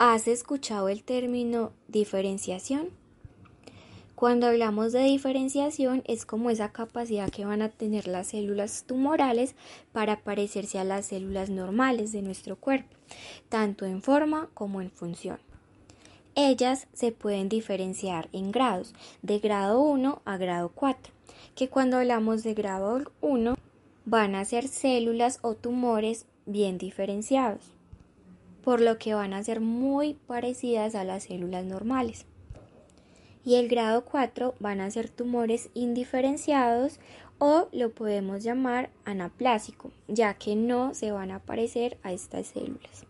¿Has escuchado el término diferenciación? Cuando hablamos de diferenciación es como esa capacidad que van a tener las células tumorales para parecerse a las células normales de nuestro cuerpo, tanto en forma como en función. Ellas se pueden diferenciar en grados, de grado 1 a grado 4, que cuando hablamos de grado 1 van a ser células o tumores bien diferenciados por lo que van a ser muy parecidas a las células normales. Y el grado 4 van a ser tumores indiferenciados o lo podemos llamar anaplásico, ya que no se van a parecer a estas células.